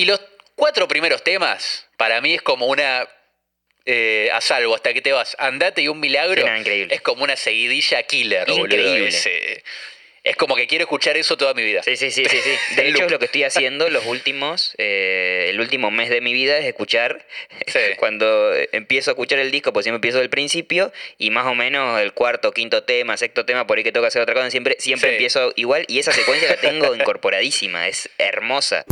Y los cuatro primeros temas, para mí es como una. eh, a salvo, hasta que te vas. Andate y un milagro. Sí, no, increíble. Es como una seguidilla killer, boludo. Increíble. Es, eh, es como que quiero escuchar eso toda mi vida. Sí, sí, sí, sí, sí. De hecho, es lo que estoy haciendo los últimos, eh, el último mes de mi vida es escuchar, Sí. cuando empiezo a escuchar el disco, pues siempre empiezo del principio, y más o menos el cuarto, quinto tema, sexto tema, por ahí que tengo que hacer otra cosa, siempre, siempre empiezo igual, y esa secuencia la tengo incorporadísima, es hermosa.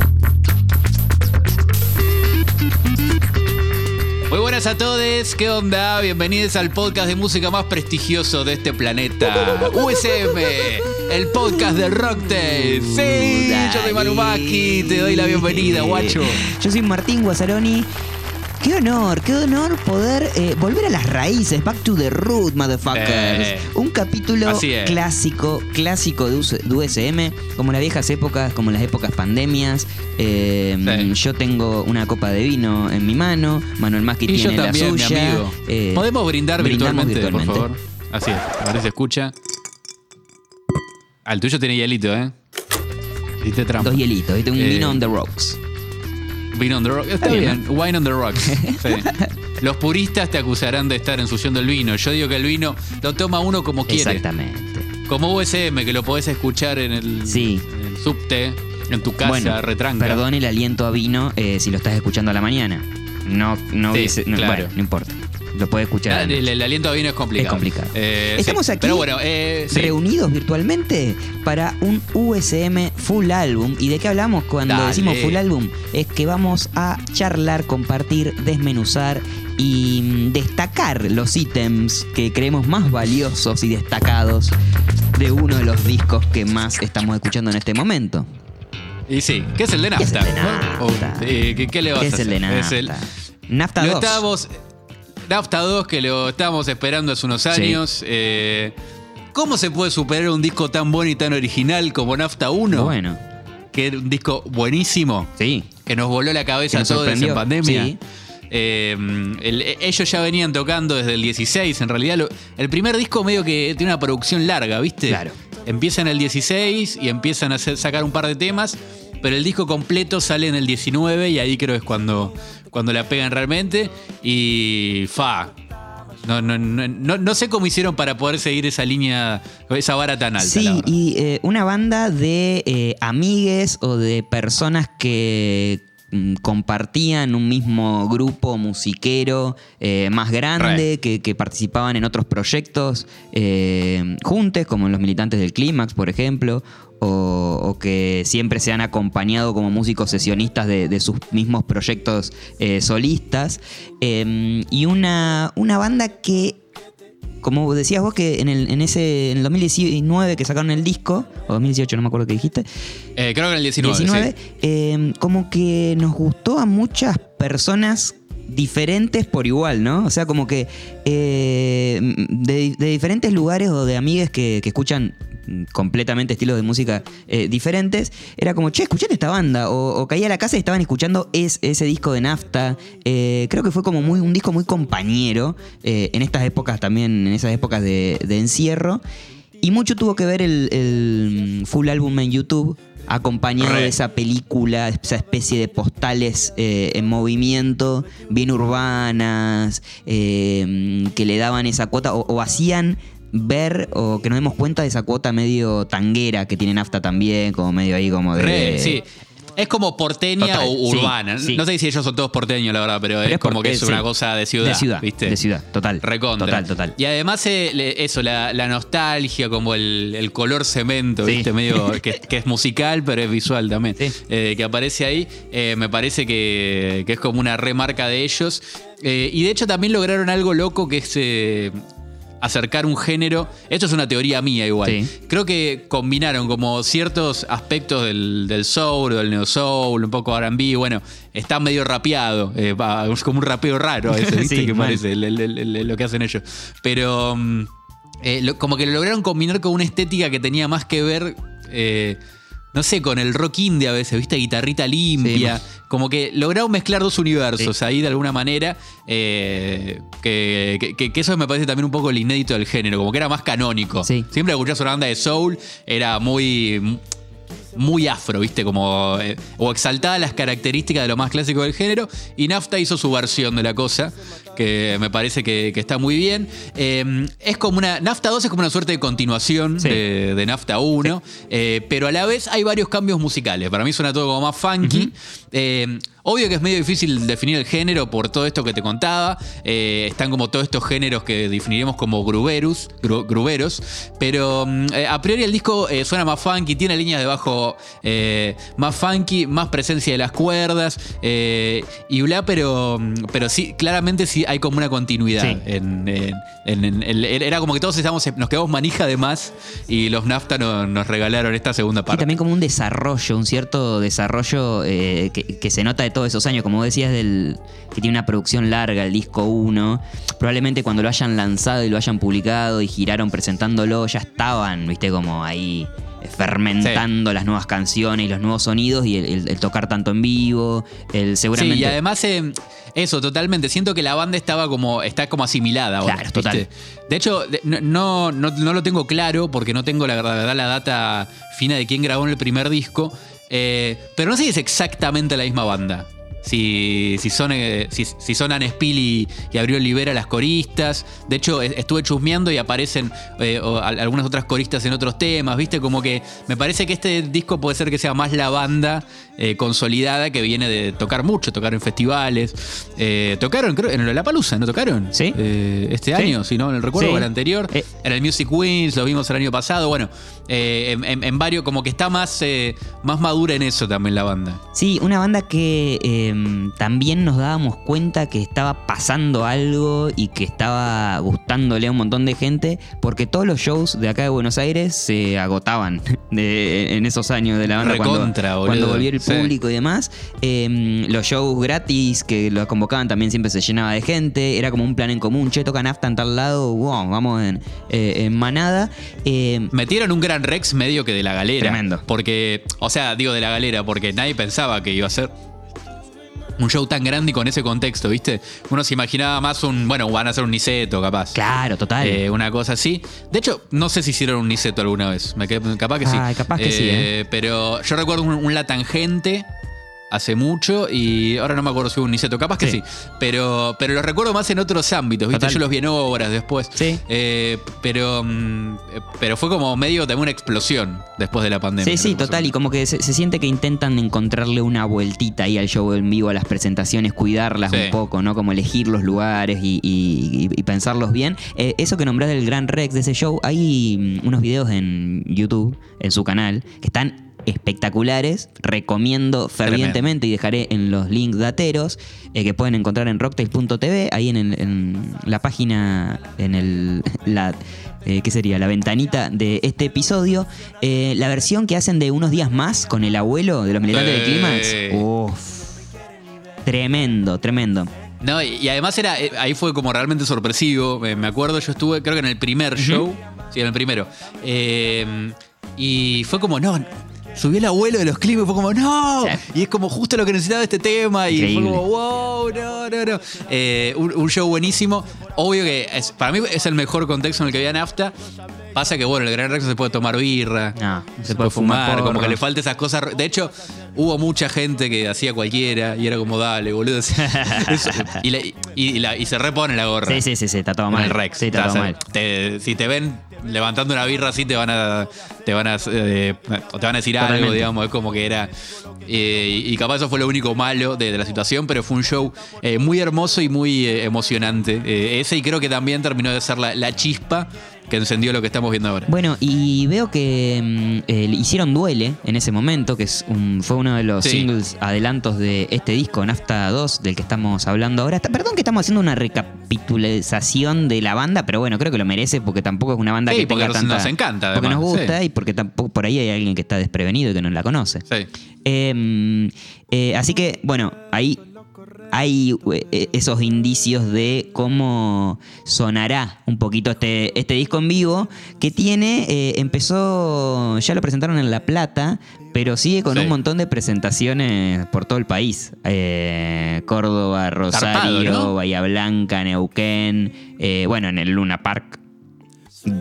Muy buenas a todos, ¿qué onda? Bienvenidos al podcast de música más prestigioso de este planeta. USM, el podcast del Rocktail. Sí, yo soy Manu Maki, te doy la bienvenida, guacho. Yo soy Martín Guazzaroni. Qué honor, qué honor poder eh, volver a las raíces, back to the root, motherfuckers. Eh, Un capítulo clásico, clásico de, US de USM, como las viejas épocas, como las épocas pandemias. Eh, Sí. Yo tengo una copa de vino en mi mano, Manuel Maschi Y yo tiene también, la mi amigo. Eh, Podemos brindar brindamos virtualmente, por virtualmente. favor. Así es, a ver si se escucha. Al tuyo tiene hielito, ¿eh? Hiciste trampa. Dos hielitos, ¿viste? un Eh, vino on the rocks. Vino on the rocks. Está Está bien, bien, wine on the rocks. Sí. Los puristas te acusarán de estar ensuciando el vino. Yo digo que el vino lo toma uno como quiere. Exactamente. Como USM, que lo podés escuchar en el, Sí. en el subte, en tu casa, bueno, retranca. perdón el aliento a vino eh, si lo estás escuchando a la mañana. No, no, Sí, hubiese- no, claro. bueno, no importa. Lo puedes escuchar. Ah, el, noche. el aliento vino es complicado. Es complicado. Eh, sí. Estamos aquí Pero bueno, eh, sí. reunidos virtualmente para un USM full álbum. ¿Y de qué hablamos cuando Dale. decimos full álbum? Es que vamos a charlar, compartir, desmenuzar y mm, destacar los ítems que creemos más valiosos y destacados de uno de los discos que más estamos escuchando en este momento. Y sí, ¿qué es el de ¿Qué es nafta? el de nafta? eh, ¿qué, le vas ¿Qué a es hacer? el de nafta? Es el- Nafta lo 2. estábamos. Nafta 2, que lo estábamos esperando hace unos Sí. años. Eh, ¿Cómo se puede superar un disco tan bueno y tan original como Nafta 1? Bueno, Que era un disco buenísimo. sí. que nos voló la cabeza a todos en pandemia. sí. Eh, el- ellos ya venían tocando desde el 16, en realidad. lo- el primer disco medio que tiene una producción larga, ¿viste? Claro. Empieza en el 16 y empiezan a hacer- sacar un par de temas, pero el disco completo sale en el 19 y ahí creo es cuando, cuando la pegan realmente. Y fa. No, no, no, no, no sé cómo hicieron para poder seguir esa línea, esa vara tan alta. Sí, y eh, una banda de eh, amigues o de personas que compartían un mismo grupo musiquero eh, más grande, que, que participaban en otros proyectos eh, juntos, como los militantes del Clímax, por ejemplo, o, o que siempre se han acompañado como músicos sesionistas de, de sus mismos proyectos eh, solistas. Eh, y una, una banda que como decías vos que en, el, en ese en el 2019 que sacaron el disco, o 2018, no me acuerdo qué dijiste, Eh, creo que en el 19. 19, sí. eh, como que nos gustó a muchas personas diferentes por igual, ¿no? O sea, como que eh, de, de diferentes lugares o de amigues que, que escuchan completamente estilos de música eh, diferentes, era como, che, escuchate esta banda, o, o caía a la casa y estaban escuchando es- ese disco de Nafta. Eh, creo que fue como muy, un disco muy compañero eh, en estas épocas también, en esas épocas de, de encierro. Y mucho tuvo que ver el, el full álbum en YouTube, acompañado Re. de esa película, esa especie de postales eh, en movimiento, bien urbanas, eh, que le daban esa cuota o, o hacían ver o que nos demos cuenta de esa cuota medio tanguera que tiene Nafta también, como medio ahí como de... Re, sí. Es como porteña Total, o urbana. sí. No sé si ellos son todos porteños, la verdad, pero, Pero es, es como que es sí. una cosa de ciudad. De ciudad, ¿viste? de ciudad, total. Recontra. Total, total. Y además, eh, eso, la, la nostalgia, como el, el color cemento. ¿viste? Medio que, que es musical, pero es visual también. Sí. eh, que aparece ahí. eh, me parece que, que es como una remarca de ellos. Y de hecho, también lograron algo loco que es. Acercar un género. Esto es una teoría mía igual. Sí. Creo que combinaron como ciertos aspectos del, del soul, del neo soul, un poco R&B, bueno, está medio rapeado, eh, como un rapeo raro ese, ¿viste? Sí, que parece lo que hacen ellos. Pero mm, eh, lo- como que lo lograron combinar con una estética que tenía más que ver... eh, no sé, con el rock indie a veces, ¿viste? Guitarrita limpia. Como que lograron mezclar dos universos ahí de alguna manera. eh, que, que- que eso me parece también un poco el inédito del género, como que era más canónico. Sí. Siempre escuchás una banda de soul, era muy. muy afro, ¿viste? Como. eh, o exaltada las características de lo más clásico del género. Y Nafta hizo su versión de la cosa, que me parece que, que está muy bien. Eh, es como una. Nafta 2 es como una suerte de continuación Sí. de, de Nafta 1, eh, pero a la vez hay varios cambios musicales. Para mí suena todo como más funky. Obvio que es medio difícil definir el género por todo esto que te contaba. Eh, están como todos estos géneros que definiremos como gruberus, gru- gruberos. Pero mm, eh, a priori el disco eh, suena más funky, tiene líneas de bajo más funky, más presencia de las cuerdas y bla, pero, mm, pero sí, claramente sí hay como una continuidad. Sí. En, en- en- en- en- era como que todos estamos, nos quedamos manija de más y los NAFTA no- nos regalaron esta segunda Y parte. también como un desarrollo, un cierto desarrollo eh, que, que se nota de todos esos años. Como decías, del, que tiene una producción larga, el disco 1. Probablemente cuando lo hayan lanzado y lo hayan publicado y giraron presentándolo, ya estaban, viste, como ahí fermentando las nuevas canciones y los nuevos sonidos y el, el- el tocar tanto en vivo, el seguramente... Sí, y además eh, eso, totalmente. Siento que la banda estaba como, está como asimilada ahora. Claro, total. ¿viste? De hecho, no, no, no lo tengo claro porque no tengo la verdad la data fina de quién grabó en el primer disco. eh, pero no sé si es exactamente la misma banda. Si, si son, eh, si, si son Anne Spill y, y Abril Olivera las coristas. De hecho, es- estuve chusmeando y aparecen eh, o algunas otras coristas en otros temas, ¿viste? Como que me parece que este disco puede ser que sea más la banda eh, consolidada que viene de tocar mucho, tocar en festivales. Eh, tocaron, creo, en la Palusa, ¿no tocaron? Sí. Eh, este Sí. año, si no, en el recuerdo, Sí. o el anterior. Eh. En el Music Wins, lo vimos el año pasado. Bueno, eh, en, en- en varios, como que está más, eh, más madura en eso también la banda. Sí, una banda que eh, también nos dábamos cuenta que estaba pasando algo y que estaba gustándole a un montón de gente, porque todos los shows de acá de Buenos Aires se agotaban de- en esos años de la banda Recontra, cuando, cuando volvió el Sí. público y demás. Eh, los shows gratis que lo convocaban también siempre se llenaba de gente, era como un plan en común, che, toca nafta en tal lado, wow, vamos en, eh, en manada. Eh, Metieron un gran Rex medio que de la galera. Tremendo. Porque, o sea, digo de la galera, porque nadie pensaba que iba a ser un show tan grande y con ese contexto, ¿viste? Uno se imaginaba más un, bueno, van a hacer un Niceto, capaz. claro, total. Eh, una cosa así. De hecho, no sé si hicieron un Niceto alguna vez. Me quedé- capaz que sí. Ay, capaz que sí, ¿eh? Pero yo recuerdo un, un La Tangente hace mucho y ahora no me acuerdo si hubo un Niceto. Capaz que sí. Sí. Pero, pero los recuerdo más en otros ámbitos, ¿viste? Total. Yo los vi en obras después. Sí. Eh, pero, mm, eh, pero fue como medio también una explosión después de la pandemia. Sí, sí, total. Y como que se, se siente que intentan encontrarle una vueltita ahí al show en vivo, a las presentaciones, cuidarlas Sí. un poco, ¿no? Como elegir los lugares y, y- y pensarlos bien. Eh, eso que nombrás del Gran Rex de ese show, hay mm, unos videos en YouTube, en su canal, que están espectaculares. Recomiendo fervientemente y dejaré en los links dateros eh, que pueden encontrar en rocktail.tv, ahí en, el- en la página, en el, la, eh, ¿qué sería? La ventanita de este episodio. Eh, la versión que hacen de unos días más con el abuelo de los militantes del Clímax. Uf. Tremendo, tremendo. No, y, y además era, eh, ahí fue como realmente sorpresivo. Me acuerdo, yo estuve, creo que en el primer show. Sí, en el primero. Eh, y fue como, no. Subió el abuelo de los clips y fue como, no. Sí. Y es como justo lo que necesitaba este tema. Y Increíble. fue como, wow, no, no, no. Eh, un, un show buenísimo. Obvio que es- para mí es el mejor contexto en el que había nafta. Pasa que, bueno, el Gran Rex se puede tomar birra. No, se, puede fumar, como que le falta esas cosas. De hecho, hubo mucha gente que hacía cualquiera y era como, dale, boludo. Y, le- y- y la- y se repone la gorra. Sí, sí, sí, sí, está todo mal. el Rex. Sí, está todo mal. te- si te ven levantando una birra así, te van a. Te van a, eh, te van a decir algo, digamos. Es como que era. eh, y capaz eso fue lo único malo de, de la situación, pero fue un show eh, muy hermoso y muy emocionante. Ese, y creo que también terminó de ser la, la chispa que encendió lo que estamos viendo ahora. Bueno, y veo que eh, hicieron Duele en ese momento, que es un- fue uno de los Sí. singles adelantos de este disco, Nafta 2, del que estamos hablando ahora. Está- Perdón que estamos haciendo una recapitulación de la banda, pero bueno, creo que lo merece porque tampoco es una banda Sí, que tenga nos- tanta... nos encanta, Porque nos además, gusta sí. y porque tampoco por ahí hay alguien que está desprevenido y que no la conoce. Sí. Eh, eh, así que, bueno, ahí hay eh, esos indicios de cómo sonará un poquito este, este disco en vivo, que tiene, eh, empezó, ya lo presentaron en La Plata, pero sigue con Sí. un montón de presentaciones por todo el país. Eh, Córdoba, Rosario. Bahía Blanca, Neuquén, eh, bueno, en el Luna Park.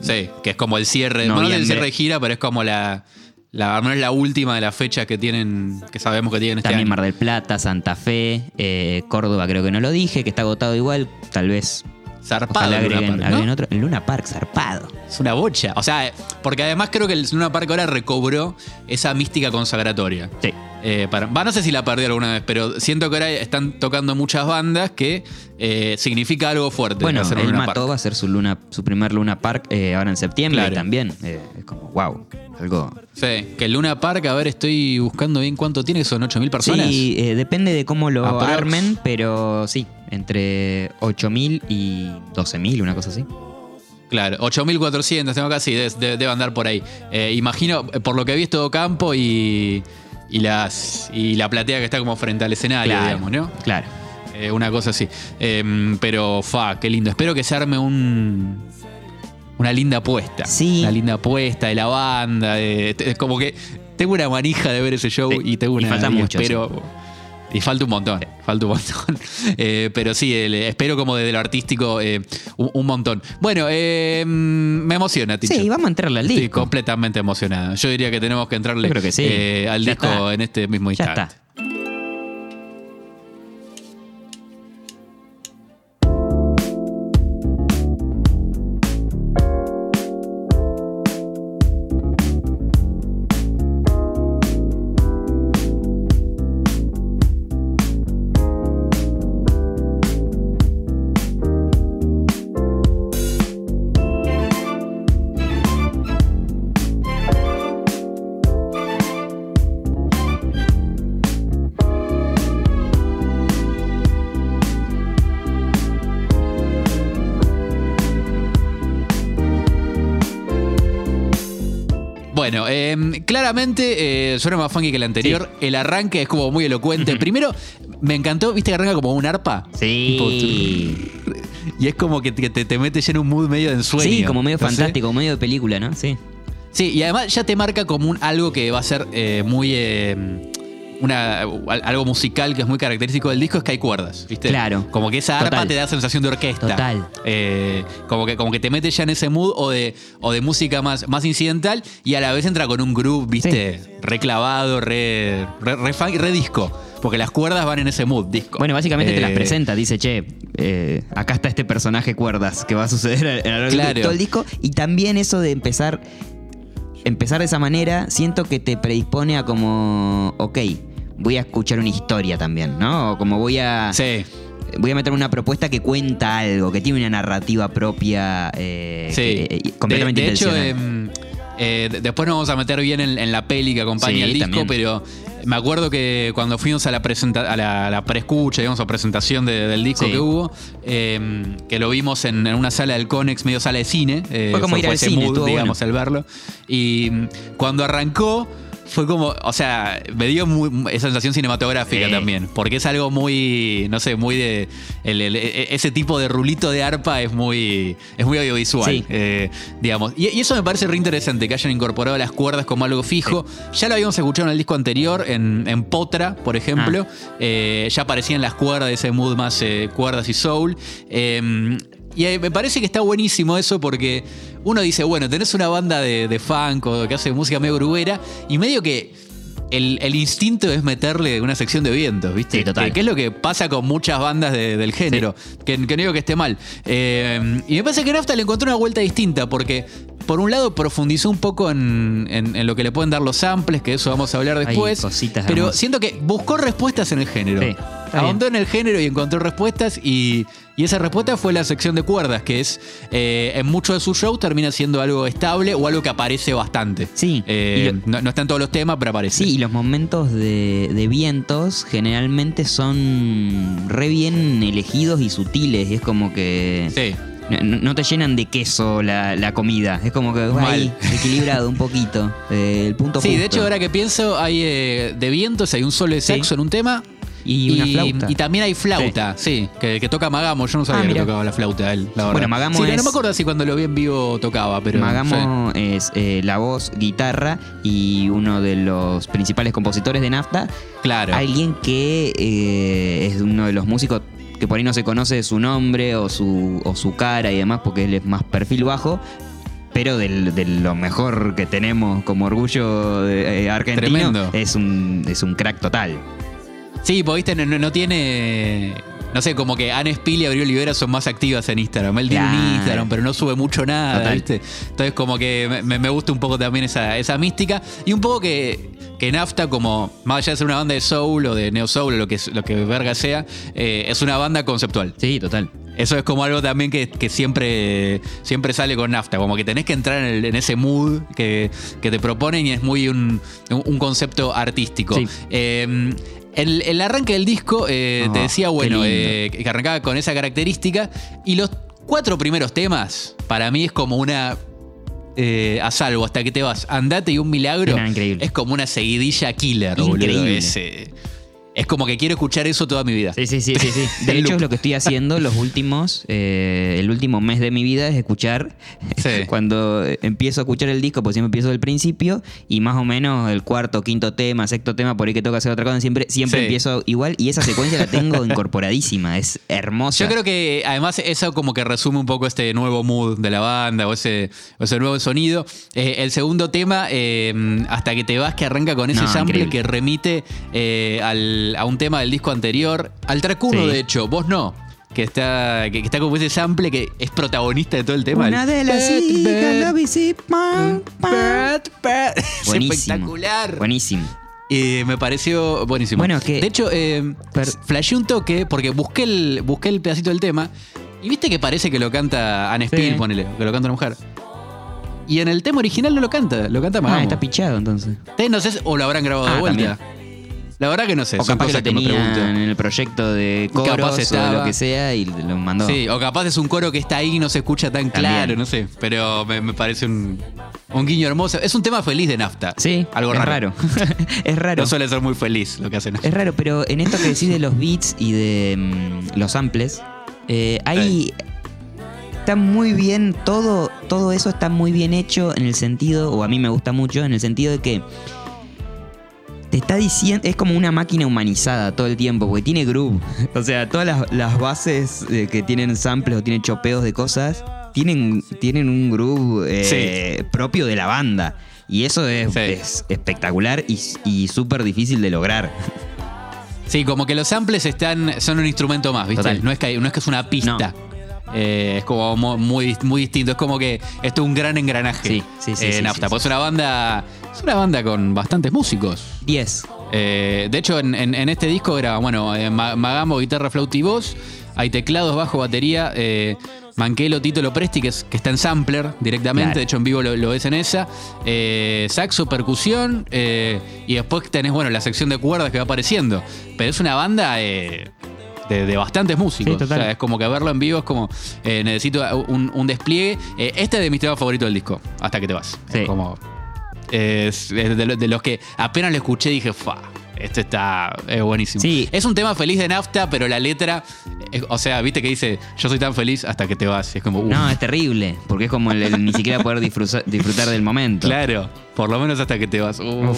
Sí, que es como el cierre. Bueno, no es el cierre de gira, pero es como la. La, no es la última de las fechas que tienen, que sabemos que tienen este También año. Mar del Plata, Santa Fe, eh, Córdoba creo que no lo dije, que está agotado igual, tal vez Zarpado ojalá el Luna agreguen, Park, ¿no? agreguen otro. El Luna Park, zarpado. Es una bocha. O sea, porque además creo que el Luna Park ahora recobró esa mística consagratoria. Sí. Eh, para, no sé si la perdí alguna vez, pero siento que ahora están tocando muchas bandas que eh, significa algo fuerte. Bueno, hacer él mató, Park. va a ser su, luna, su primer Luna Park eh, ahora en septiembre Claro. y también. eh, es como, wow, algo. Sí, que el Luna Park, a ver, estoy buscando bien cuánto tiene, son 8.000 personas. Sí, eh, depende de cómo lo Aprox. armen, pero sí, entre 8.000 y 12.000, una cosa así. Claro, 8.400, tengo casi, de- de- debe andar por ahí. Imagino, por lo que he visto campo y, y, las, y la platea que está como frente al escenario, Claro, digamos, ¿no? Claro. Eh, una cosa así. Em, pero, fa, qué lindo. Espero que se arme un. Una linda apuesta. Sí. Una linda apuesta de la banda. de- como que tengo una manija de ver ese show Sí, y tengo y una. falta mucho, Espero. Y falta un montón, falta un montón. Eh, pero sí, el- espero como desde lo artístico eh, un, un montón. Bueno, eh, me emociona, Ticho. Sí, vamos a entrarle al Estoy disco. completamente emocionado. Yo diría que tenemos que entrarle que sí. eh, al Ya disco está. en este mismo Ya instante. está. Bueno, eh, claramente eh, suena más funky que el anterior. El arranque es como muy elocuente. Primero, me encantó, viste que arranca como un arpa. Sí. Y es como que te, te, te mete ya en un mood medio de ensueño. Sí, como medio No fantástico, medio de película, ¿no? Sí. Sí, y además ya te marca como un, algo que va a ser eh, muy. Una, al- algo musical que es muy característico del disco es que hay cuerdas, ¿viste? Claro. Como que esa arpa Total. te da sensación de orquesta. Total. Eh, como, que, como que te mete ya en ese mood o de, o de música más, más incidental y a la vez entra con un groove, ¿viste? Reclavado, re, re, re, re disco. Porque las cuerdas van en ese mood, disco. Bueno, básicamente te las Eh, presenta, dice, che, eh, acá está este personaje cuerdas que va a suceder a lo de Claro. todo el disco. Y también eso de empezar, empezar de esa manera, siento que te predispone a como, ok, voy a escuchar una historia también, ¿no? O como voy a... Sí. Voy a meter una propuesta que cuenta algo, que tiene una narrativa propia eh, Sí. que- eh, completamente de, de hecho, intencional. em, eh, de- después nos vamos a meter bien en, en la peli que acompaña Sí, el disco, también. pero me acuerdo que cuando fuimos a la presenta a la, la preescucha, digamos, a presentación de- del disco Sí. que hubo, em, que lo vimos en, en una sala del Conex, medio sala de cine. Fue como ir al ese cine, mood, digamos, el verlo. Y mm, cuando arrancó. Fue como, o sea, me dio muy- esa sensación cinematográfica Sí. también, porque es algo muy, no sé, muy de, el- el- e- ese tipo de rulito de arpa es muy, es muy audiovisual. Sí. Eh, digamos. Y, y eso me parece re interesante, que hayan incorporado las cuerdas como algo fijo. Ya lo habíamos escuchado en el disco anterior, en, en Potra, por ejemplo. Eh, ya aparecían las cuerdas, ese mood más eh, cuerdas y soul. Y eh, me parece que está buenísimo eso porque uno dice, bueno, tenés una banda de, de funk o que hace música medio grubera y medio que el, el instinto es meterle una sección de vientos, ¿viste? Sí, total. Que, que es lo que pasa con muchas bandas de- del género. Que, que no digo que esté mal. Eh, y me parece que Nafta le encontró una vuelta distinta porque, por un lado, profundizó un poco en, en- en lo que le pueden dar los samples, que eso vamos a hablar después. cositas pero hermosas. siento que buscó respuestas en el género. Sí, Ahondó en el género y encontró respuestas y, y esa respuesta fue la sección de cuerdas, que es eh, en muchos de sus shows termina siendo algo estable o algo que aparece bastante. Sí, Eh, lo- no, no está en todos los temas, pero aparece. Sí, y los momentos de, de vientos generalmente son re bien elegidos y sutiles. Y es como que Sí. No, no te llenan de queso la, la comida. Es como que va ahí, equilibrado un poquito. eh, el punto Sí, de hecho, ahora que pienso, hay eh, de vientos, hay un solo de Sí. saxo en un tema. Y una flauta. y también hay flauta, sí, que, que toca Magamo. Yo no sabía Ah, que tocaba la flauta él, la. Bueno, Magamo Sí, no, es- no me acuerdo si cuando lo vi en vivo tocaba, pero. Magamo es eh, la voz, guitarra y uno de los principales compositores de Nafta. sí, claro. Alguien que eh, es uno de los músicos que por ahí no se conoce su nombre o su, o su cara y demás porque él es más perfil bajo. pero del- de lo mejor que tenemos como orgullo de- eh, argentino, Tremendo. es un, es un crack total. Sí, porque no- no tiene. No sé, como que Anne Spill y Abril Olivera son más activas en Instagram. Él tiene un. Instagram, pero no sube mucho nada, Total. ¿viste? Entonces, como que me, me gusta un poco también esa, esa mística. Y un poco que, que Nafta, como más allá de ser una banda de soul o de neo soul o lo que, lo que verga sea, eh, es una banda conceptual. Sí, total. Eso es como algo también que, que siempre, siempre sale con nafta, como que tenés que entrar en, el- en ese mood que, que te proponen y es muy un, un- un concepto artístico. Sí. Eh, el, el arranque del disco, eh, Ah, te decía, qué bueno, lindo. eh, que arrancaba con esa característica y los cuatro primeros temas, para mí es como una... eh, a salvo, hasta que te vas, andate y un milagro. Era increíble. Es como una seguidilla killer, boludo. Increíble. Es, eh, es como que quiero escuchar eso toda mi vida. Sí, sí, sí, sí, sí. De hecho, es lo que estoy haciendo los últimos, eh, el último mes de mi vida es escuchar, Sí. cuando empiezo a escuchar el disco, pues siempre empiezo del principio, y más o menos el cuarto, quinto tema, sexto tema, por ahí que toca hacer otra cosa, siempre, siempre Sí. empiezo igual, y esa secuencia la tengo incorporadísima, es hermosa. Yo creo que además eso como que resume un poco este nuevo mood de la banda o ese, o ese nuevo sonido. Eh, el segundo tema, eh, hasta que te vas, que arranca con ese No, sample increíble. que remite eh, al- a un tema del disco anterior. Al track 1, Sí. de hecho, vos no. Que está, que, que está como ese sample que es protagonista de todo el tema. Una de las hijas. Es espectacular. Buenísimo. Y me pareció buenísimo. Bueno, que- De hecho, eh, flasheé un toque porque busqué el, busqué el pedacito del tema y viste que parece que lo canta Anne Spill, Sí. ponele, que lo canta una mujer. Y en el tema original no lo canta, lo canta Ah, Magamo. está pichado entonces. Ustedes no sé o lo habrán grabado de Ah, vuelta. La verdad que no sé, O capaz que lo que, me tenía pregunto. en el proyecto de coros o estaba. lo que sea y lo mandó. Sí, o capaz es un coro que está ahí y no se escucha tan También. claro, no sé. Pero me, me parece un, un guiño hermoso. Es un tema feliz de Nafta. Sí, algo es raro. raro. es raro. No suele ser muy feliz lo que hacen. Es raro, pero en esto que decís de los beats y de mm, los samples, eh, hay. Está muy bien, todo, todo eso está muy bien hecho en el sentido, o a mí me gusta mucho, en el sentido de que te está diciendo, es como una máquina humanizada todo el tiempo, porque tiene groove. O sea, todas las, las bases eh, que tienen samples o tienen chopeos de cosas, tienen, tienen un groove eh, propio de la banda. Y eso es, Sí. es espectacular y, y súper difícil de lograr. Sí, como que los samples están, son un instrumento más, ¿viste? Total. No es, que, no es que es una pista. Eh, es como mo- muy, muy distinto. Es como que esto es un gran engranaje. Sí, sí, sí, eh, Nafta. sí, Pues es una banda. Es una banda con bastantes músicos. 10. Eh, de hecho, en, en- en este disco era, bueno, Ma- Magambo, guitarra, flauta y voz. Hay teclados, bajo, batería. Manquelo, Tito Lopresti, que, es, que está en sampler directamente. Claro. De hecho, en vivo lo, lo ves en esa. Eh, saxo, percusión. eh, y después tenés, bueno, la sección de cuerdas que va apareciendo. Pero es una banda. eh, de, de bastantes músicos. Sí, total. O sea, es como que verlo en vivo es como eh, necesito un, un despliegue. Eh, este es de mis temas favoritos del disco, hasta que te vas. Sí. Es como. Es, es de, lo- de los que apenas lo escuché dije, fa. Esto está es buenísimo. Sí. Es un tema feliz de nafta, pero la letra, o sea, viste que dice, yo soy tan feliz hasta que te vas. Y es como, uh, No, es terrible, porque es como el, el ni siquiera poder disfrutar, disfrutar del momento. claro, por lo menos hasta que te vas. Uh,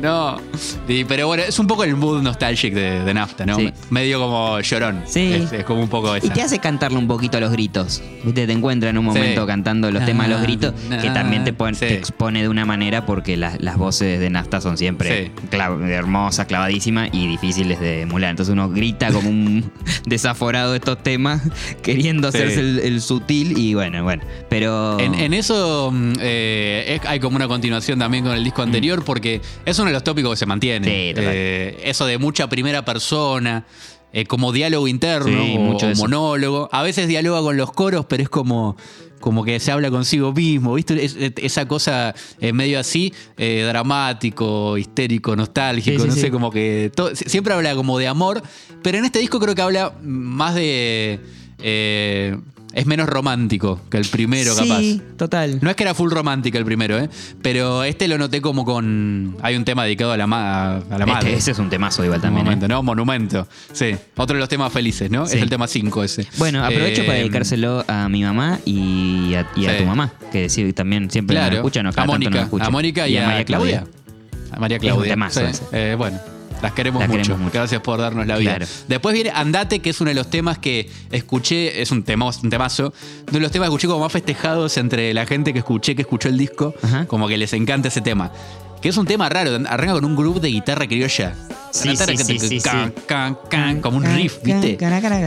no. Y- pero bueno, es un poco el mood nostalgic de, de nafta, ¿no? Sí. Medio como llorón. Sí. Es, es como un poco Y esa. te hace cantarle un poquito a los gritos. ¿Viste? Te encuentra en un momento Sí. cantando los temas a los gritos, Na, que también te, pon- sí. te expone de una manera porque las, las voces de Nafta son siempre Sí. clav- hermosas, clavadísimas y difíciles de emular. Entonces uno grita como un desaforado de estos temas, queriendo Sí. hacerse el, el sutil y bueno, bueno. Pero. En, en eso mm, eh, es- hay como una continuación también con el disco anterior porque es uno de los tópicos que se mantiene. Sí. Eh, eso de mucha primera persona, eh, como diálogo interno Sí, o, mucho o monólogo. A veces dialoga con los coros, pero es como, como que se habla consigo mismo, ¿viste? Es- es- esa cosa eh, medio así, eh, dramático, histérico, nostálgico, sí, no sí. sé, como que todo- siempre habla como de amor, pero en este disco creo que habla más de... eh, es menos romántico que el primero, capaz. sí, total. No es que era full romántica el primero, ¿eh? Pero este lo noté como con. Hay un tema dedicado a la, ma- a la madre. Este- ese es un temazo igual Un también. ¿eh? momento, ¿no? Monumento. Sí. Otro de los temas felices, ¿no? Sí. Es el tema 5 ese. Bueno, aprovecho Eh, para dedicárselo a mi mamá y a, y a Sí. tu mamá, que sí, también siempre Claro. nos escuchan, o a cada tanto nos Mónica. escuchan. A Mónica y, a, María Claudia. A María Es un Claudia. temazo Sí. ese. Eh, bueno. Las queremos, Las mucho. queremos mucho. Gracias por darnos la vida. Claro. Después viene Andate, que es uno de los temas que escuché, es un, tema, un temazo, uno de los temas que escuché como más festejados entre la gente que escuché, que escuchó el disco, Ajá. como que les encanta ese tema. Que es un tema raro, arranca con un grupo de guitarra criolla. Sí, sí, sí, sí, Can, sí. can, can, como un riff, ¿viste?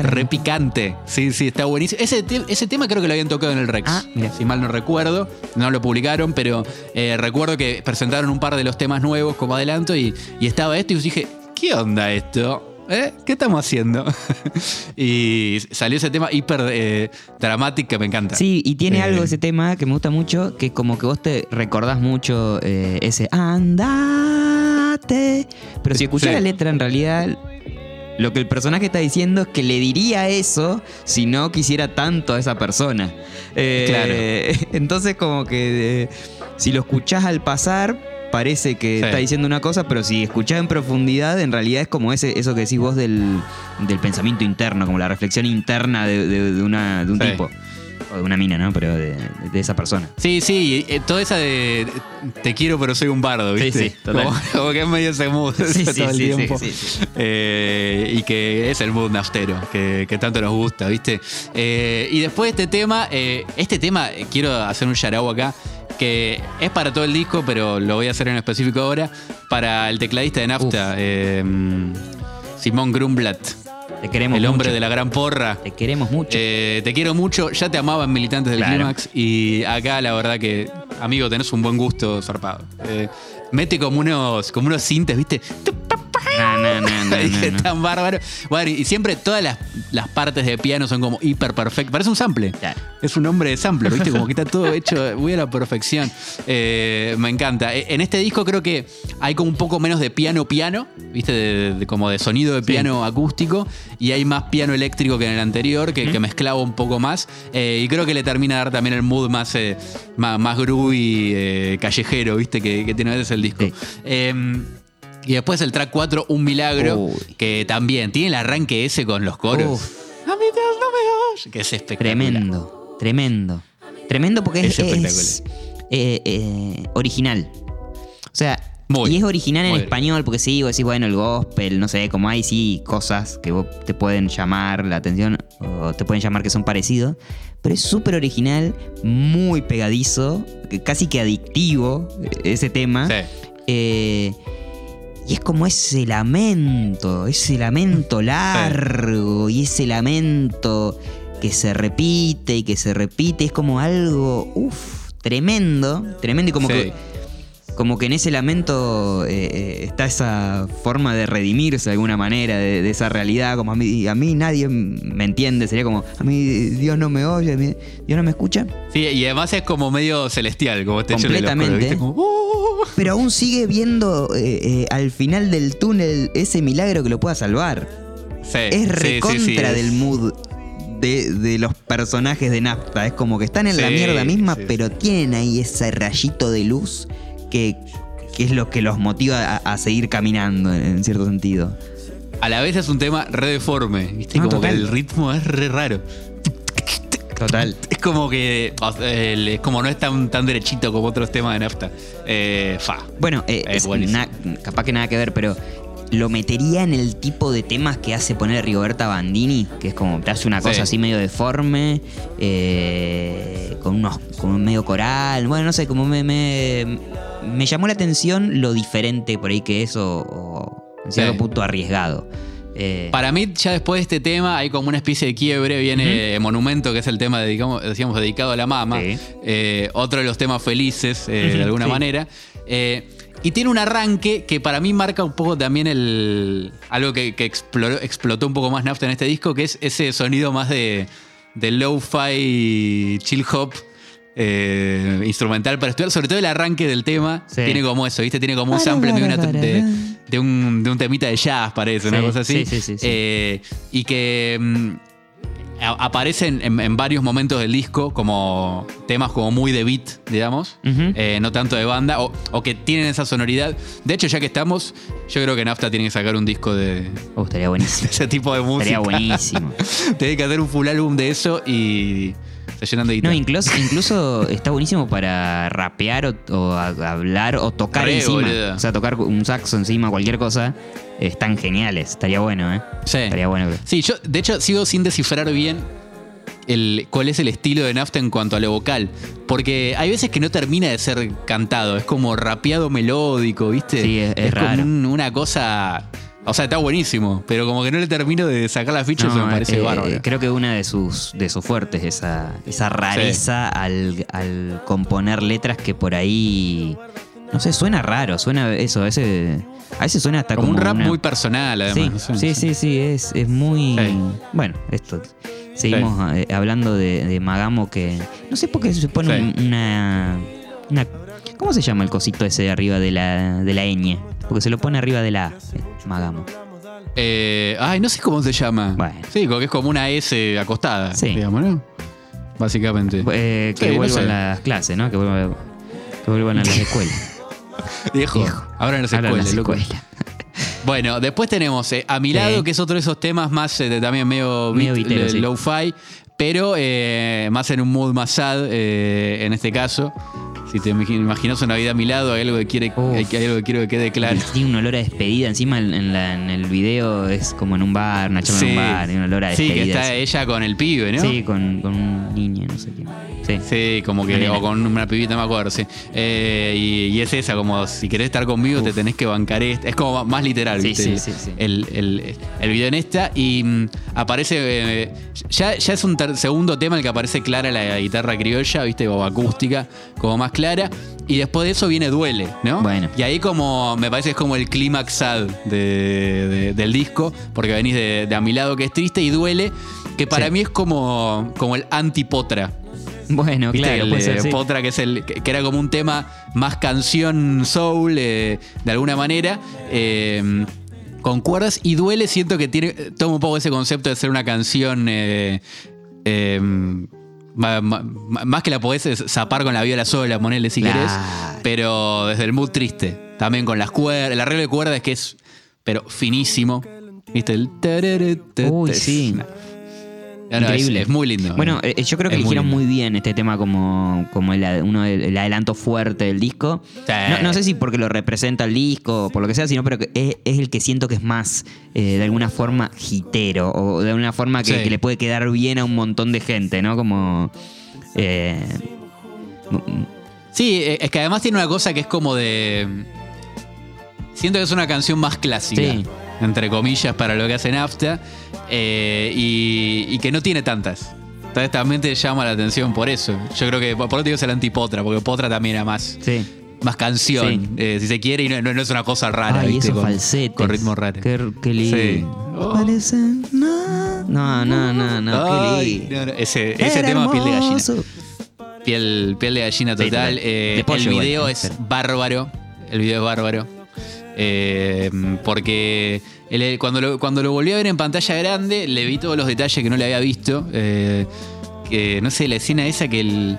Re picante. Sí, sí, está buenísimo. Ese, te- ese tema creo que lo habían tocado en el Rex. Ah. Si mal no recuerdo. No lo publicaron, pero eh, recuerdo que presentaron un par de los temas nuevos como adelanto y, y estaba esto y dije, ¿qué onda esto? ¿Eh? ¿Qué estamos haciendo? y salió ese tema hiper eh, dramático que me encanta. Sí, y tiene Eh, algo ese tema que me gusta mucho, que como que vos te recordás mucho eh, ese andate. Pero si escuchás Sí. la letra, en realidad, lo que el personaje está diciendo es que le diría eso si no quisiera tanto a esa persona. Eh, Entonces, como que si lo escuchás al pasar. Parece que Sí. está diciendo una cosa, pero si escuchás en profundidad, en realidad es como ese, eso que decís vos del, del pensamiento interno, como la reflexión interna de, de- de una, de un Sí. tipo. O de una mina, ¿no? Pero de, de esa persona. Sí, sí, eh, toda esa de te quiero pero soy un bardo, Sí, ¿viste? sí, total. Como, como que es medio ese mood Sí, sí, todo el sí, sí, tiempo. sí, sí. Eh, y que es el mood naftero, que, que tanto nos gusta, ¿viste? Eh, y después de este tema, eh, este tema, quiero hacer un yarao acá, que es para todo el disco, pero lo voy a hacer en específico ahora, para el tecladista de Nafta, Simón Grumblat, Te queremos el hombre mucho. de la gran porra. Te queremos mucho. Eh, te quiero mucho, ya te amaban militantes del Claro. Clímax y acá la verdad que, amigo, tenés un buen gusto zarpado. Eh, mete como unos, como unos sintes, ¿viste? No, no, no, no, no. tan bárbaro. Bueno, y siempre todas las, las partes de piano son como hiper perfectas. Parece un sample. Claro. Es un hombre de sampler, ¿viste? Como que está todo hecho muy a la perfección. Eh, me encanta. Eh, En este disco creo que hay como un poco menos de piano-piano, ¿viste? De- de- como de sonido de piano acústico. Y hay más piano eléctrico que en el anterior, que, que mezclaba un poco más. Eh, y creo que le termina de dar también el mood más, eh, más, más groovy, callejero, ¿viste? Que, que tiene a veces el disco. Sí. Y después el track 4, Un Milagro, Uy. que también tiene el arranque ese con los coros. Uf. A mi Dios no me oye. Que es espectacular. Tremendo, tremendo. Tremendo porque es, Es eh, eh, original. O sea, Muy, y es original en español porque sí, vos decís, bueno, el gospel, no sé, como hay sí cosas que vos te pueden llamar la atención o te pueden llamar que son parecidos. Pero es súper original, muy pegadizo, casi que adictivo eh, ese tema. Sí. Eh, y es como ese lamento, ese lamento largo y ese lamento que se repite y que se repite. Es como algo, uff, tremendo, tremendo y como Sí. que... Como que en ese lamento eh, eh, está esa forma de redimirse de alguna manera de, de esa realidad. Como a mí, a mí nadie me entiende. Sería como, a mí Dios no me oye, Dios no me escucha. Sí, y además es como medio celestial, como te de Completamente. ¿viste? Como, "Uh". Pero aún sigue viendo eh, eh, al final del túnel ese milagro que lo pueda salvar. Sí, es recontra sí, del mood de, de los personajes de Nafta. Es como que están en la mierda misma, pero tienen ahí ese rayito de luz que, que es lo que los motiva a, a seguir caminando en, en cierto sentido. A la vez es un tema re deforme, ¿viste? No, como total. que el ritmo es re raro. Total. Es como que. es como no es tan, tan derechito como otros temas de nafta. Eh, fa. Bueno, eh, Es na- capaz que nada que ver, pero lo metería en el tipo de temas que hace poner Rigoberta Bandini, que es como te hace una cosa Sí. así medio deforme, eh, con unos con un medio coral. Bueno, no sé, como me, me, me llamó la atención lo diferente por ahí que es o, o en cierto Sí. punto arriesgado. Eh, Para mí, ya después de este tema, hay como una especie de quiebre. Viene Monumento, que es el tema, dedicamos, decíamos, dedicado a la mama. Sí. Eh, otro de los temas felices, eh, de alguna Sí. manera. Y tiene un arranque que para mí marca un poco también el algo que, que exploró- explotó un poco más Nafta en este disco, que es ese sonido más de, de lo-fi chill hop. eh, instrumental para estudiar, sobre todo el arranque del tema Sí. tiene como eso, ¿viste? Tiene como un sample de, una- de- de un, de un temita de jazz, parece, una cosa así. sí, sí, sí. Eh, y que mm, a- aparecen en, en varios momentos del disco como temas como muy de beat, digamos, eh, no tanto de banda, o, o que tienen esa sonoridad. De hecho, ya que estamos, yo creo que Nafta tiene que sacar un disco de, oh, estaría buenísimo. ese tipo de música. estaría buenísimo. tiene que hacer un full álbum de eso y se llenan de No, guitarra. incluso, incluso está buenísimo para rapear o, o a- hablar o tocar Re, encima. boludo. O sea, tocar un saxo encima, cualquier cosa. están geniales. Estaría bueno, ¿eh? Sí. Estaría bueno. Sí, yo de hecho sigo sin descifrar bien el, cuál es el estilo de Nafta en cuanto a lo vocal. Porque hay veces que no termina de ser cantado, es como rapeado melódico, ¿viste? Sí, es- es como raro. un- una cosa. O sea, está buenísimo, pero como que no le termino de sacar las fichas, eso me No, parece eh, bárbaro. creo que una de sus, de sus fuertes, esa, esa rareza al, al componer letras que por ahí. No sé, suena raro, suena eso, a veces, a veces suena hasta como como. un rap una- muy personal, Sí, además. sí, sí, sí, es, es muy. Sí. Bueno, esto. Seguimos eh, hablando de, de Magamo que. No sé por qué se pone una, una- ¿Cómo se llama el cosito ese de arriba de la, de la ñ? Porque se lo pone arriba de la A, Magamo. Eh, ay, no sé cómo se llama. Bueno. Sí, que es como una S acostada, Sí. digamos, ¿no? Básicamente. Eh, que Sí, no vuelvan sé. las clases, ¿no? Que vuelvan, que vuelvan a las escuelas. Viejo, Viejo. ahora en las Hablan escuelas, las escuelas. Bueno, después tenemos eh, A mi lado, Sí. que es otro de esos temas más eh, de- también medio, Medio beat, beatero, eh, sí. low-fi, pero eh, más en un mood más sad eh, en este caso. Si te imagi- imaginas una vida a mi lado, hay algo que, quiere, hay, hay algo que quiero que quede claro. Tiene un olor a despedida. Encima en, en la- en el video es como en un bar, una charla en un bar, tiene un olor a Sí, despedida. que está así. ella con el pibe, ¿no? Sí, con, con un niño, no sé qué. Sí. Sí, como que, o con una pibita, me acuerdo, sí. Eh, y, y es esa, como si querés estar conmigo, te tenés que bancar esta. Es como más literal, Sí, ¿viste? sí, sí, sí. El, el- el video en esta. Y mm, aparece. eh, ya, ya es un ter- segundo tema en el que aparece clara la guitarra criolla, ¿viste? O acústica, como más clara. Y después de eso viene Duele, ¿no? Bueno. Y ahí como, me parece que es como el clímax sad de- de- del disco, porque venís de, de a mi lado que es triste y Duele, que para Sí. mí es como, como el anti-potra. Bueno, ¿Viste? claro, el, puede ser, sí. Potra, que es el. que era como un tema más canción soul, eh, de alguna manera. eh, con cuerdas y duele, siento que tiene. Toma un poco ese concepto de ser una canción. eh, eh, más que la podés zapar con la viola sola, ponerle si querés. Pero desde el mood triste. También con las cuerdas. El arreglo de cuerdas que es. Pero finísimo. ¿Viste? El. Uy, sí. Increíble. Es, muy lindo. Bueno, eh, yo creo que muy eligieron lindo. muy bien este tema como, como el, uno el adelanto fuerte del disco. Sí. No, no sé si porque lo representa el disco o por lo que sea, sino pero que es, es el que siento que es más, eh, de alguna forma, hitero o de alguna forma que, Sí. que le puede quedar bien a un montón de gente, ¿no? Como... eh, Sí, es que además tiene una cosa que es como de. Siento que es una canción más clásica. Sí. Entre comillas, para lo que hace Nafta. Eh, y, y que no tiene tantas. Entonces también te llama la atención por eso. Yo creo que por eso te digo es el antipotra, porque Potra también era más, sí. más canción, Sí. eh, si se quiere, y no, no- no es una cosa rara, Ay, ¿viste? esos con, ritmo raro. Qué, qué lindo. Sí. Oh. No, no, no, no, no, qué Ay, lindo. no, no, ese tema, piel de gallina. Piel, piel de gallina total. Eh, De pollo el video es Pero- bárbaro. El video es bárbaro. Eh, porque cuando, lo, cuando lo volví a ver en pantalla grande, le vi todos los detalles que no le había visto. Eh, que, no sé, la escena esa que el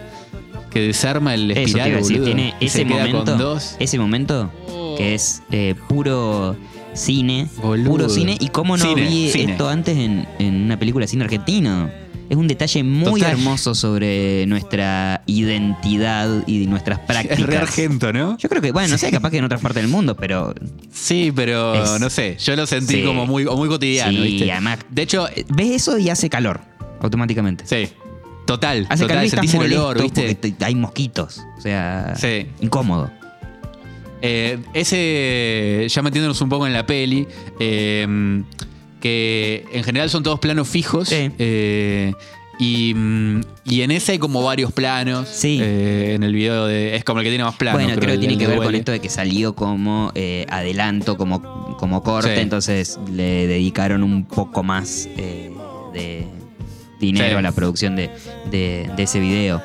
que desarma el Eso espiral, decir, boludo, tiene ese momento, dos. ese momento que es eh, puro cine, Boludo. puro cine y cómo no Cine, vi cine. esto antes en, en una película de cine argentino. Es un detalle muy Total. hermoso sobre nuestra identidad y nuestras prácticas. Es re argento, ¿no? Yo creo que, bueno, no sé, capaz que en otras partes del mundo, pero Sí, pero Es- no sé. Yo lo sentí Sí. como muy, muy cotidiano, Sí, ¿viste? además- De hecho, eh, ves eso y hace calor automáticamente. sí. Total, Hace calor total. y estás Sentís el olor, ¿viste? te- hay mosquitos. O sea, Sí. incómodo. Eh, ese, ya metiéndonos un poco en la peli, eh, que en general son todos planos fijos. Sí. eh, y, mm, y en ese hay como varios planos. Sí. eh, en el video de. Es como el que tiene más planos. bueno, creo que el- tiene el que ver con esto de que salió como eh, adelanto, como, como corte, Sí. entonces le dedicaron un poco más eh, de dinero Sí. a la producción de, de- de ese video.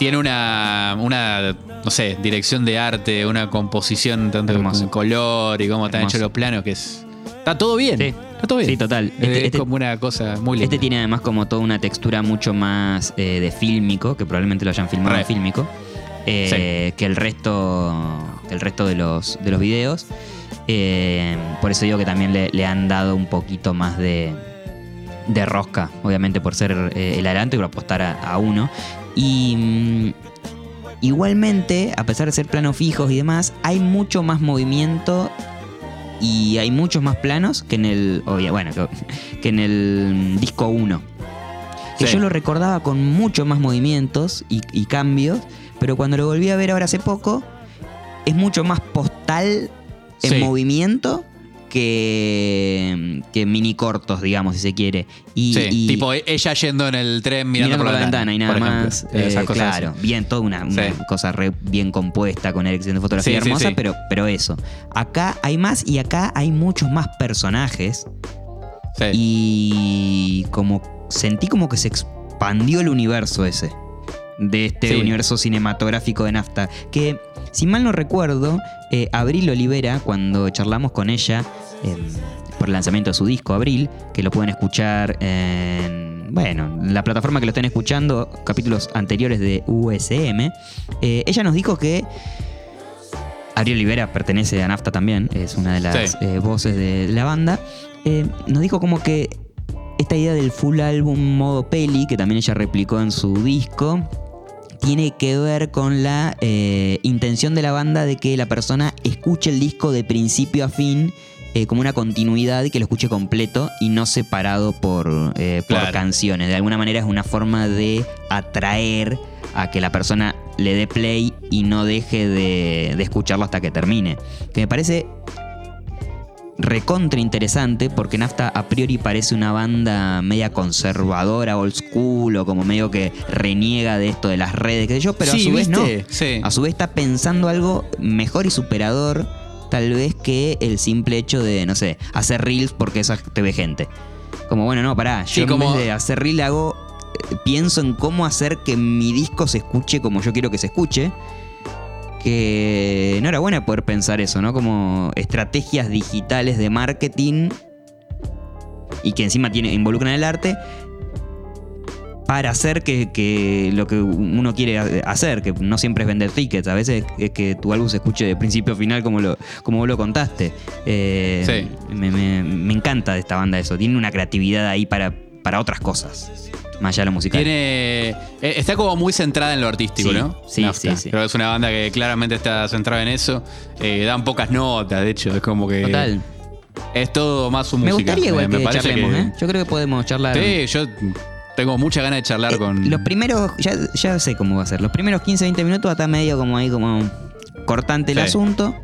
Tiene una, una, no sé, dirección de arte, una composición tanto con color y cómo están hechos los planos, que es. Está todo bien. Sí. Está todo bien. Sí, total. Eh, Este- es este- como una cosa muy linda. Este tiene además como toda una textura mucho más eh, de fílmico, que probablemente lo hayan filmado en fílmico, eh, que el resto, que el resto de los, de los videos. Eh, por eso digo que también le, le han dado un poquito más de, de rosca, obviamente por ser el adelanto y por apostar a, a uno. Y mm, igualmente, a pesar de ser planos fijos y demás, hay mucho más movimiento y hay muchos más planos que en el. obvia- bueno, que, que en el disco 1. Que Sí. yo lo recordaba con mucho más movimientos y, y cambios, pero cuando lo volví a ver ahora hace poco, es mucho más postal en Sí. movimiento que, que mini cortos, digamos, si se quiere. Y, Sí, y- tipo ella yendo en el tren mirando, mirando por la ventana y nada por ejemplo. más. Esas eh, cosas claro, así. bien, toda una, una Sí. cosa re bien compuesta con elección de fotografía Sí, sí, hermosa, sí. Pero, pero eso. Acá hay más y acá hay muchos más personajes Sí. y como sentí como que se expandió el universo ese de este Sí. universo cinematográfico de Nafta que si mal no recuerdo eh, Abril Olivera cuando charlamos con ella em, por el lanzamiento de su disco Abril que lo pueden escuchar en bueno la plataforma que lo estén escuchando capítulos anteriores de USM eh, ella nos dijo que Ariel Olivera pertenece a Nafta también, es una de las Sí. eh, voces de la banda. Eh, nos dijo como que esta idea del full álbum modo peli, que también ella replicó en su disco, tiene que ver con la eh, intención de la banda de que la persona escuche el disco de principio a fin eh, como una continuidad y que lo escuche completo y no separado por, eh, por Claro. canciones. De alguna manera es una forma de atraer a que la persona le dé play y no deje de, de escucharlo hasta que termine. Que me parece recontra interesante porque Nafta a priori parece una banda media conservadora, old school o como medio que reniega de esto de las redes, qué sé yo, pero Sí, a su vez no. A su vez está pensando algo mejor y superador tal vez que el simple hecho de, no sé, hacer reels porque esa te ve gente. Como bueno, no, pará, yo Sí, en como- vez de hacer reel hago eh, pienso en cómo hacer que mi disco se escuche como yo quiero que se escuche. Que no era buena poder pensar eso, ¿no? Como estrategias digitales de marketing y que encima tiene, involucran el arte para hacer que, que lo que uno quiere ha- hacer, que no siempre es vender tickets, a veces es que tu álbum se escuche de principio a final como, lo, como vos lo contaste. Eh, Sí. me, me- me encanta de esta banda eso, tiene una creatividad ahí para, para otras cosas, más allá de lo musical. Tiene. eh, Está como muy centrada en lo artístico, Sí, ¿no? sí, Nafta. sí, sí. Creo que es una banda que claramente está centrada en eso. Eh, dan pocas notas, de hecho. Es como que. Total. Es todo más su Me música. gustaría igual me que parece charlemos, que- ¿eh? Yo creo que podemos charlar. Sí, yo tengo muchas ganas de charlar Eh, con. Los primeros, ya, ya sé cómo va a ser. Los primeros 15, 20 minutos está medio como ahí, como cortante el Sí. asunto.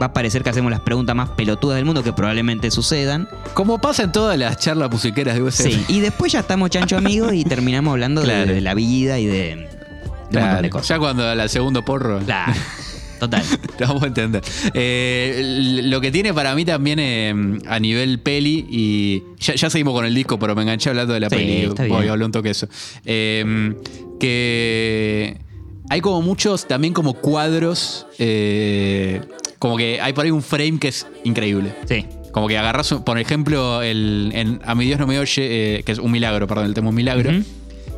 Va a parecer que hacemos las preguntas más pelotudas del mundo que probablemente sucedan. Como pasa en todas las charlas musiqueras de USM. Sí. Y después ya estamos chancho amigos y terminamos hablando de- Claro. de, la vida y de, de un montón de cosas. Ya cuando al segundo porro. Claro. Total. Lo vamos a entender. Eh, lo que tiene para mí también eh, a nivel peli, y ya, ya seguimos con el disco, pero me enganché hablando de la Sí, peli. está Voy a hablar un toque de eso. Eh, que hay como muchos también como cuadros, eh, como que hay por ahí un frame que es increíble. Sí. Como que agarras, por ejemplo, el, en A mi Dios no me oye, eh, que es un milagro, perdón, el tema un milagro.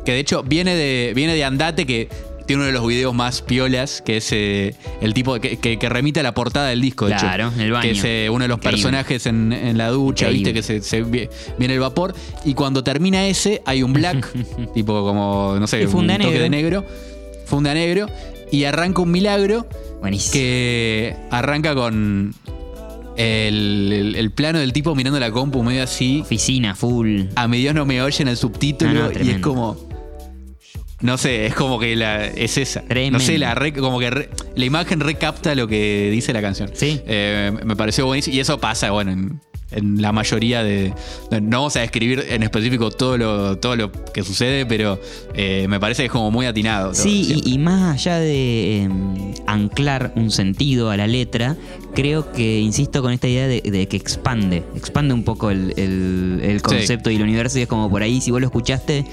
Que de hecho viene de, viene de Andate, que tiene uno de los videos más piolas, que es eh, el tipo que, que- que remite a la portada del disco, de Claro, hecho. el baño. Que es eh, uno de los Increíble. personajes en, en la ducha, Increíble. viste, que se, se vi- viene el vapor. Y cuando termina ese, hay un black, tipo como, no sé, un toque negro. de negro. Funda negro. Y arranca un milagro Buenísimo. que arranca con el, el- el plano del tipo mirando la compu medio así. Oficina, full. A mi Dios no me oyen el subtítulo No, no, y es como. No sé, es como que la, es esa. Tremendo. No sé, la re- como que re- la imagen recapta lo que dice la canción. Sí. Eh, me pareció buenísimo. Y eso pasa, bueno, en, en la mayoría de. No vamos a describir en específico todo lo, todo lo que sucede, pero eh, me parece que es como muy atinado. todo, Sí, y, y más allá de eh, anclar un sentido a la letra, creo que insisto con esta idea de, de que expande, expande un poco el, el- el concepto y el universo y es como por ahí, si vos lo escuchaste,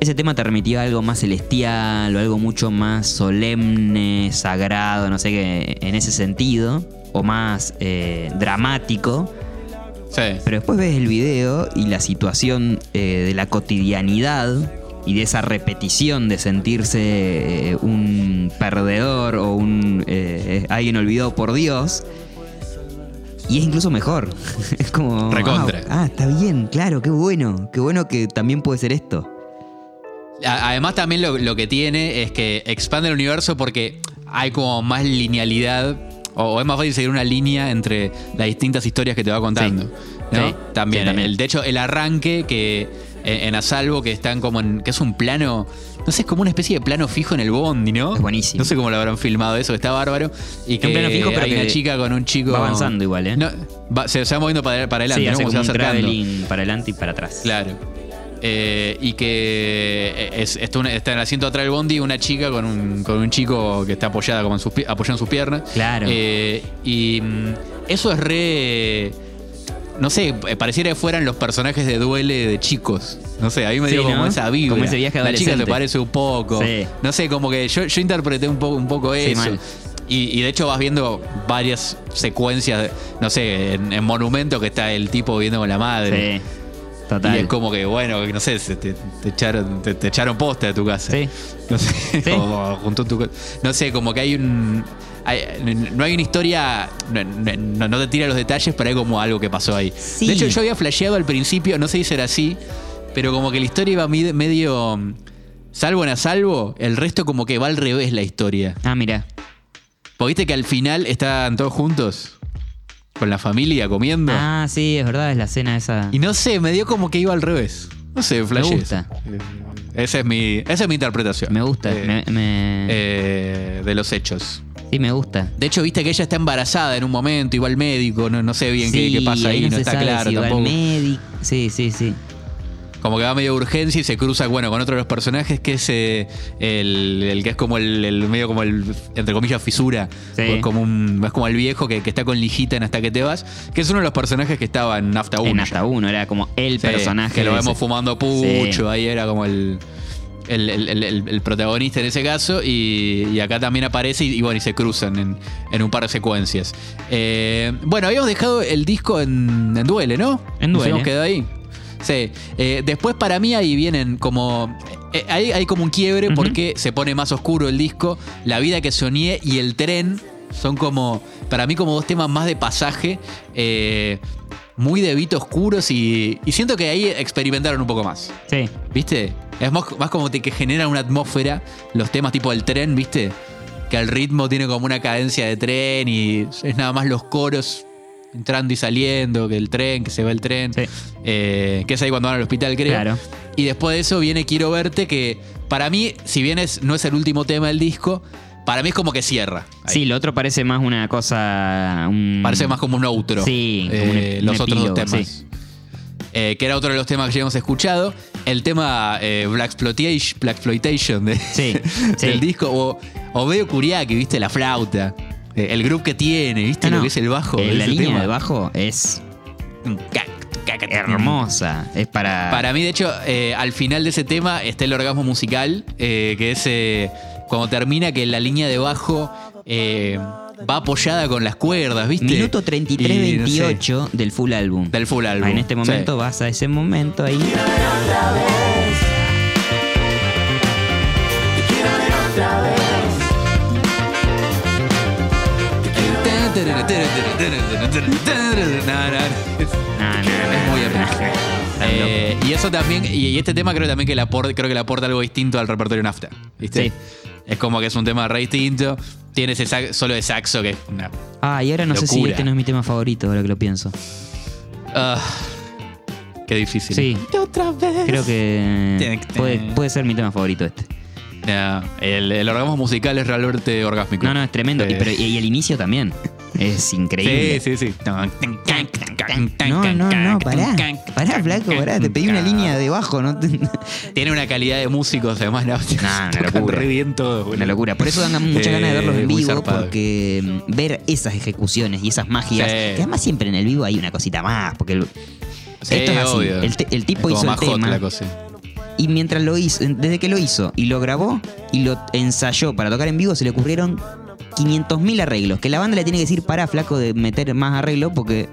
ese tema te remitió a algo más celestial o algo mucho más solemne, sagrado, no sé qué, en ese sentido, o más eh, dramático. Sí. Pero después ves el video y la situación eh, de la cotidianidad y de esa repetición de sentirse eh, un perdedor o un eh, alguien olvidado por Dios. Y es incluso mejor. es como. Recontra. Ah, ah, está bien, claro, qué bueno. Qué bueno que también puede ser esto. Además también lo, lo que tiene es que expande el universo porque hay como más linealidad o, es más fácil seguir una línea entre las distintas historias que te va contando. ¿no? Sí. También, Sí, también. El, de hecho, el arranque que en, en Asalvo, que están como en, que es un plano, no sé, es como una especie de plano fijo en el bondi, ¿no? Es buenísimo. No sé cómo lo habrán filmado eso, está bárbaro. Y que un plano fijo, pero hay que una chica con un chico. va avanzando igual, ¿eh? No, va- se, se va moviendo para, para adelante, Sí, ¿no? Como se va acercando. para adelante y para atrás. Claro. Eh, y que es, está, en el asiento atrás del bondi una chica con un, con un chico que está apoyada como en sus, apoyado en sus piernas. Claro. Eh, y mm, eso es re. No sé, eh, pareciera que fueran los personajes de duele de chicos. No sé, a mí me Sí, dio como ¿no? esa vibra. Como ese viaje La chica adolescente. parece un poco. Sí. No sé, como que yo, yo interpreté un poco, un poco Sí, eso. Y, y de hecho vas viendo varias secuencias, no sé, en, en Monumento que está el tipo viviendo con la madre. Sí. Total. Y es como que, bueno, no sé, te, te echaron, te, te echaron posta de tu casa. Sí. No sé, Sí. o juntó tu co- No sé, como que hay un. hay- no hay una historia. No, no- no te tira los detalles, pero hay como algo que pasó ahí. Sí. De hecho, yo había flasheado al principio, no sé si será así, pero como que la historia iba medio. Salvo en a salvo, el resto como que va al revés la historia. Ah, mira. Porque viste que al final estaban todos juntos, con la familia, comiendo. Ah, sí, es verdad, es la cena esa. Y no sé, me dio como que iba al revés. No sé, flasheé. gusta. Esa es mi, esa es mi interpretación. Me gusta. Eh, me, me- eh, de los hechos. sí, me gusta. De hecho, viste que ella está embarazada en un momento, iba al médico, no, no sé bien qué, Sí, qué pasa ahí, no, está claro si tampoco. médico. Sí, sí, sí. Como que va medio de urgencia y se cruza, bueno, con otro de los personajes que es eh, el, el que es como el, el medio como el, entre comillas, fisura. Sí. Es como un, es como el viejo que, que está con lijita en Hasta que te vas, que es uno de los personajes que estaba en Nafta 1. En hasta uno, era como el Sí, personaje. Que lo vemos ese. fumando pucho, ahí era como el, el, el- el- el- el protagonista en ese caso. Y, y acá también aparece y, y bueno, y se cruzan en, en un par de secuencias. Eh, bueno, habíamos dejado el disco en, en Duele, ¿no? En Nos Duele. habíamos quedado ahí. Sí. Eh, después para mí ahí vienen como... eh, ahí hay como un quiebre Ujú. porque se pone más oscuro el disco. La vida que soñé y el tren son como, para mí como dos temas más de pasaje. eh, muy de beat oscuros y, y siento que ahí experimentaron un poco más. Sí. ¿Viste? Es más, más como te- que generan una atmósfera los temas tipo el tren, ¿viste? Que el ritmo tiene como una cadencia de tren y es nada más los coros entrando y saliendo, que el tren, que se va el tren. Sí. Eh, que es ahí cuando van al hospital, creo. Claro. Y después de eso viene Quiero verte, que para mí, si bien es, no es el último tema del disco, para mí es como que cierra. Ahí. Sí, lo otro parece más una cosa. un- Parece más como un outro. Sí, un eh, un los otros dos temas. sí. Eh, que era otro de los temas que ya hemos escuchado. El tema eh, Black Exploitation, Black Exploitation de- Sí, del disco. O, o medio Kuriaki, ¿viste? La flauta. Eh, el groove que tiene, ¿viste? Ah, No, lo no. que es el bajo. Eh, la línea tema. de bajo es hermosa. Es para. Para mí, de hecho, eh, al final de ese tema está el orgasmo musical, eh, que es eh, cuando termina que la línea de bajo eh, va apoyada con las cuerdas, ¿viste? Minuto Y, no sé, 33-28 del full álbum. del full álbum. Ah, en este momento Sí. vas a ese momento ahí. Es- muy épico. Eh, y eso también, y, este tema creo también que le aporta, creo que le aporta algo distinto al repertorio NAFTA. ¿Viste? Sí. Es como que es un tema re distinto. Tiene ese solo de saxo que es una. Ah, y ahora no sé si este no es mi tema favorito, ahora que lo pienso. ah, qué difícil. Sí, Otra vez. creo que puede, ser mi tema favorito este. No, el, el orgasmo musical es realmente orgásmico. No, no, es tremendo. Y, Eh, y el inicio también. Es increíble. Sí, sí, sí. No, no, no, pará. Pará, flaco, pará. Te pedí una línea de bajo, ¿no? Tiene una calidad de músicos, además. No, una Tocan locura. re bien todo. Una locura. Por eso dan muchas Eh, ganas de verlos en vivo, porque mm, ver esas ejecuciones y esas magias, Sí. que además siempre en el vivo hay una cosita más, porque el- Sí, esto es así. obvio. El, tipo Es hizo el tema la cosa. y mientras lo hizo, desde que lo hizo y lo grabó y lo ensayó para tocar en vivo, se le ocurrieron 500.000 arreglos. Que la banda le tiene que decir, para flaco, de meter más arreglo porque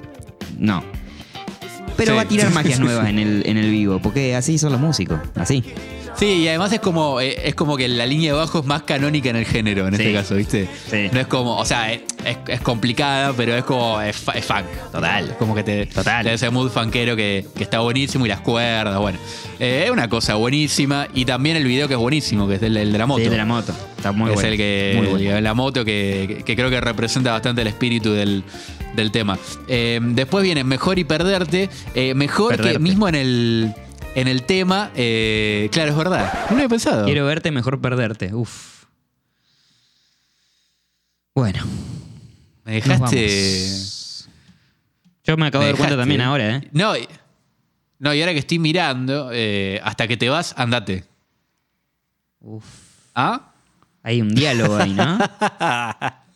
no. pero Sí. va a tirar magias nuevas en el, en el vivo, porque así son los músicos, así. Sí, y además es como, eh, es como que la línea de bajo es más canónica en el género, en Sí. este caso, ¿viste? Sí. No es como, o sea, es, es- es complicada, pero es como, es, fa- es funk. Total. Es como que te, Total. te da ese mood funkero que, que está buenísimo y las cuerdas, bueno. Eh, es una cosa buenísima y también el video que es buenísimo, que es el, el de la moto. Sí, de la moto. Está muy es bueno. el que, Muy bueno. el la moto que, que creo que representa bastante el espíritu del, del tema. Eh, después viene Mejor y Perderte. Eh, mejor que mismo en el, en el tema. eh, claro, es verdad. No lo había pensado. Quiero verte, mejor perderte. Uf. Bueno. Me dejaste. Yo me acabo me de dar cuenta también ahora, ¿eh? No, y- no, y ahora que estoy mirando, eh, hasta que te vas, andate. Uf. ¿Ah? Hay un diálogo ahí, ¿no?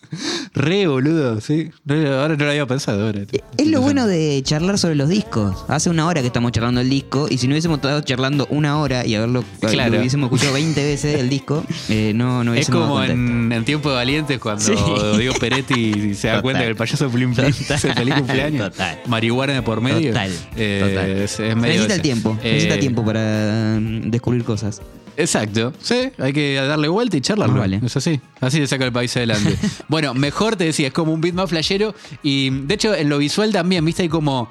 Re boludo, sí. No, ahora no lo había pensado. Ahora. Es lo bueno de charlar sobre los discos. Hace una hora que estamos charlando el disco y si no hubiésemos estado charlando una hora y haberlo Claro. lo hubiésemos escuchado 20 veces el disco, eh, no, no Es hubiésemos dado como en, en Tiempo de Valientes cuando Sí. Diego Peretti se da Total. cuenta que el payaso Plim Plim Total. se feliz cumpleaños. Total. Marihuana de por medio. Total, Eh, total. es- es medio necesita el tiempo, Eh, necesita tiempo para mm, descubrir cosas. Exacto. Sí, hay que darle vuelta y charlarlo. Más vale. Es así. Así le saca el país adelante. bueno, mejor te decía, es como un beat más flashero. Y de hecho, en lo visual también, viste, hay como.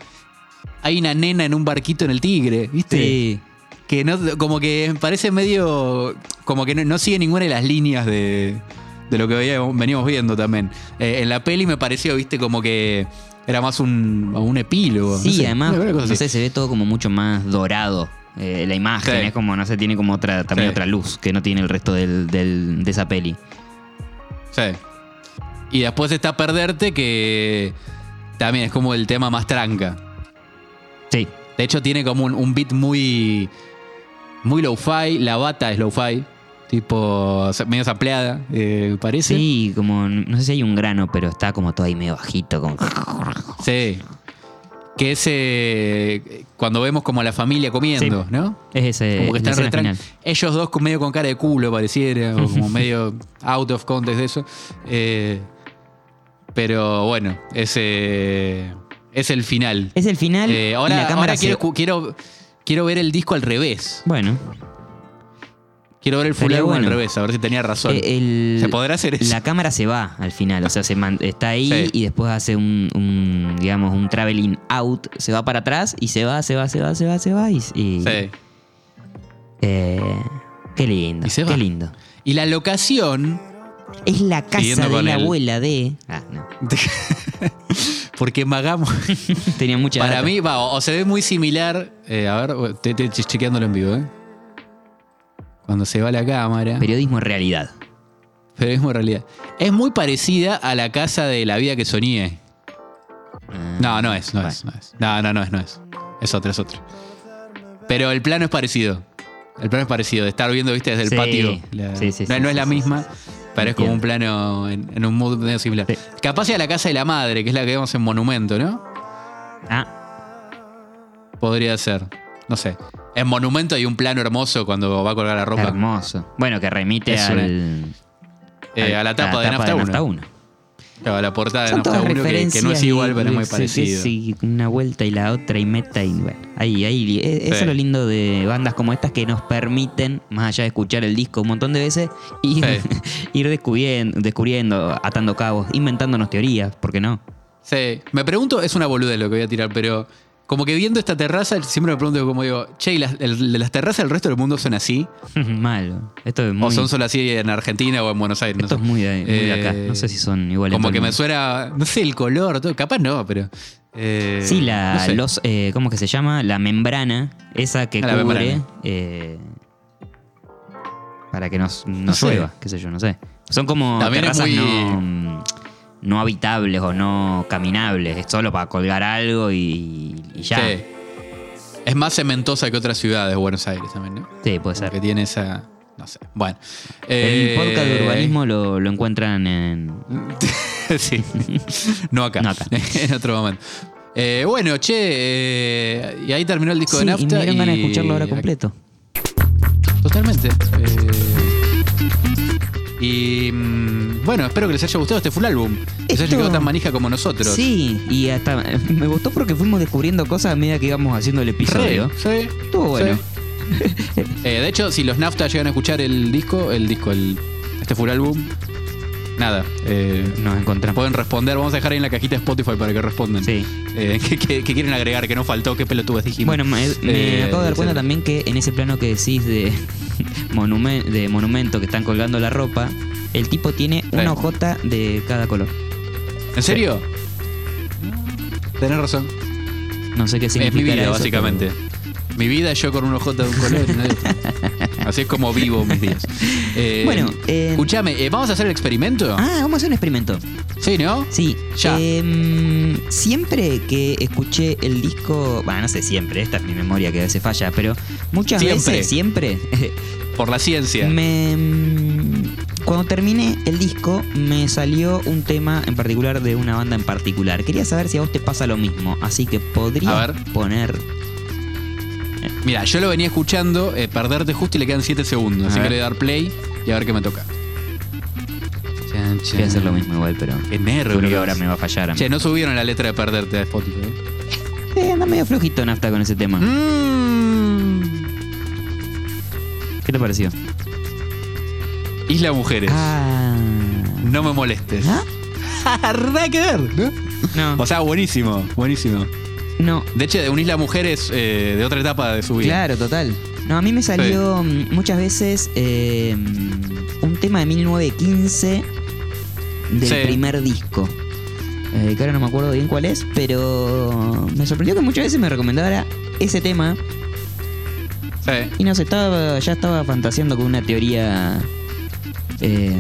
Hay una nena en un barquito en el tigre, ¿viste? Sí. Que no, como que parece medio. Como que no, no sigue ninguna de las líneas de, de lo que veníamos viendo también. Eh, en la peli me pareció, viste, como que era más un, un epílogo. Sí, no sé, además, no sé, se ve todo como mucho más dorado. eh, la imagen Sí. es como, no sé, tiene como otra, también Sí. otra luz que no tiene el resto del, del- de esa peli. Sí. Y después está Perderte, que también es como el tema más tranca. Sí, De hecho, tiene como un, un beat muy. Muy low-fi. La bata es low-fi. Tipo. medio sampleada, eh, parece. sí, como, no sé si hay un grano, pero está como todo ahí medio bajito. Como... Sí. Que es eh, cuando vemos como a la familia comiendo, Sí. ¿no? Es ese, Como que están retran- final. Ellos dos medio con cara de culo, pareciera, o como medio out of context de eso. Eh, pero bueno, ese es el final. Es el final Eh, y ahora la cámara ahora quiero, se- quiero, quiero ver el disco al revés. Bueno, Quiero ver el full álbum al bueno. revés, a ver si tenía razón. eh, el- ¿Se podrá hacer eso? la cámara se va al final, o sea, se man- está ahí Sí. y después hace un, un, digamos, un traveling out, se va para atrás y se va, se va, se va, se va, se va y... y- Sí. eh, qué lindo, qué va. lindo. Y la locación, Es la casa de la el- abuela de... Ah, no. porque Magamo, Tenía mucha para data. mí, va, o se ve muy similar. eh, a ver, estoy chequeándolo en vivo, ¿eh? Cuando se va la cámara. Periodismo en realidad. Periodismo en realidad. Es muy parecida a la casa de la vida que soñé. Ah, No, no es, no bueno. es, no es. No, no, no es, no es. Es otra, es otra. Pero el plano es parecido. El plano es parecido, de estar viendo, viste, desde el Sí, patio. La- sí, sí, no, sí, no es la misma, pero es como un plano en, en un mood medio similar. Capaz sea la casa de la madre, que es la que vemos en Monumento, ¿no? Ah, Podría ser. No sé. En Monumento hay un plano hermoso cuando va a colgar la ropa. hermoso. Bueno, que remite al, Eh, al- a la tapa de Nafta 1. 1. Claro, a la portada de Son Nafta todas 1, que, referencias. que no es igual, y- pero es muy sí, parecido. Sí, sí, una vuelta y la otra y meta y bueno. Ahí, ahí. e- Eso Sí. es lo lindo de bandas como estas que nos permiten, más allá de escuchar el disco un montón de veces, ir, Sí. ir descubriendo, descubriendo, atando cabos, inventándonos teorías, ¿por qué no? Sí. Me pregunto, es una boludez lo que voy a tirar, pero como que viendo esta terraza, siempre me pregunto como digo, che, ¿y las, el- las terrazas del resto del mundo son así? Malo. Esto es muy, ¿O son solo así en Argentina o en Buenos Aires? No esto sé. es muy de, muy de acá. Eh, No sé si son iguales. Como que me suena, no sé, el color, todo, capaz no, pero... eh, Sí, la, no sé. los, eh, ¿cómo que se llama? La membrana, esa que Ah, la cubre eh, para que nos, No sé. llueva, qué sé yo, no sé. Son como También es terrazas muy- no, no habitables o no caminables, es solo para colgar algo y, y ya. Sí. Es más cementosa que otras ciudades, Buenos Aires también, ¿no? Sí, puede ser. Que tiene esa... No sé. Bueno. El Eh, podcast de urbanismo lo, lo encuentran en... sí. No acá. No acá. en otro momento. Eh, bueno, che, eh, y ahí terminó el disco Sí, de y Nafta. me dieron ganas de escucharlo ahora y- completo. Totalmente. Eh, Y mm, bueno, espero que les haya gustado este full álbum. Que se haya quedado tan manija como nosotros. Sí, y hasta me gustó porque fuimos descubriendo cosas a medida que íbamos haciendo el episodio. Sí, sí. Estuvo bueno. Sí. Eh, de hecho, si los Nafta llegan a escuchar el disco, el disco, el, este full álbum, nada. eh, Nos encontramos. pueden responder. Vamos a dejar ahí en la cajita de Spotify para que respondan. Sí. Eh, ¿qué, qué- qué quieren agregar? Que no faltó, qué pelotudas dijimos. Bueno, me, me Eh, acabo de dar cuenta también que en ese plano que decís de, monumen- de monumento que están colgando la ropa, el tipo tiene una hojota de cada color. ¿En serio? Tenés razón. No sé qué Es mi significa. vida, básicamente. Mi vida es yo con un ojota de un color y no de otro. Así es como vivo mis días. Eh, Bueno, eh, escúchame, eh, ¿vamos a hacer el experimento? Ah, vamos a hacer un experimento. Sí, ¿no? Sí, Ya. em, siempre que escuché el disco, bueno, no sé siempre, esta es mi memoria que a veces falla, pero muchas Siempre. veces, siempre, Por la ciencia. me, mm, cuando terminé el disco me salió un tema en particular de una banda en particular. Quería saber si a vos te pasa lo mismo, así que podría A ver. poner... Mira, yo lo venía escuchando, eh, perderte justo y le quedan 7 segundos. A así que ver. le voy a dar play y a ver qué me toca. Chan, chan. Voy a hacer lo mismo igual, pero... Qué nervios. Seguro que ahora me va a fallar. a mí. Che, no subieron la letra de perderte a Spotify. ¿eh? Eh, anda medio flojito nafta con ese tema. Mm. ¿Qué te pareció? Isla Mujeres. Ah... No me molestes. ¿Ah? Nada que ver, ¿no? No, O sea, buenísimo, buenísimo. No. De hecho, de un Isla Mujeres eh, de otra etapa de su vida. Claro, total. No, a mí me salió mm, muchas veces eh, un tema de 1915 del Sí. primer disco. Eh, que ahora no me acuerdo bien cuál es, pero me sorprendió que muchas veces me recomendara ese tema Sí. y no sé, estaba, ya estaba fantaseando con una teoría eh,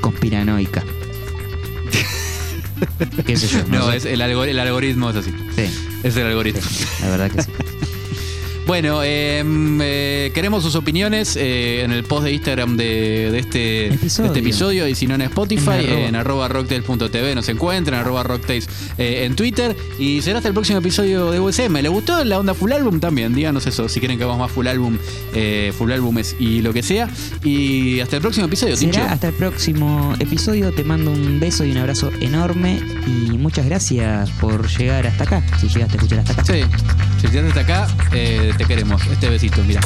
conspiranoica. ¿Qué sé yo? No, sé. es el, algor- el algoritmo es así. Sí, Es el algoritmo. la verdad que sí. Bueno, eh, eh, queremos sus opiniones eh, en el post de Instagram de, de este, de este episodio y si no en Spotify, En arroba. en arroba rocktails.tv nos encuentran, arroba rocktails eh, en Twitter y será hasta el próximo episodio de USM. ¿Le gustó la onda full álbum también? Díganos eso, si quieren que hagamos más full álbum, eh, full álbumes y lo que sea. Y hasta el próximo episodio, Tincho. Será hasta el próximo episodio. Te mando un beso y un abrazo enorme. Y muchas gracias por llegar hasta acá. Si llegaste a escuchar hasta acá. Sí, si llegaste hasta acá, eh, te queremos. Este besito, mira.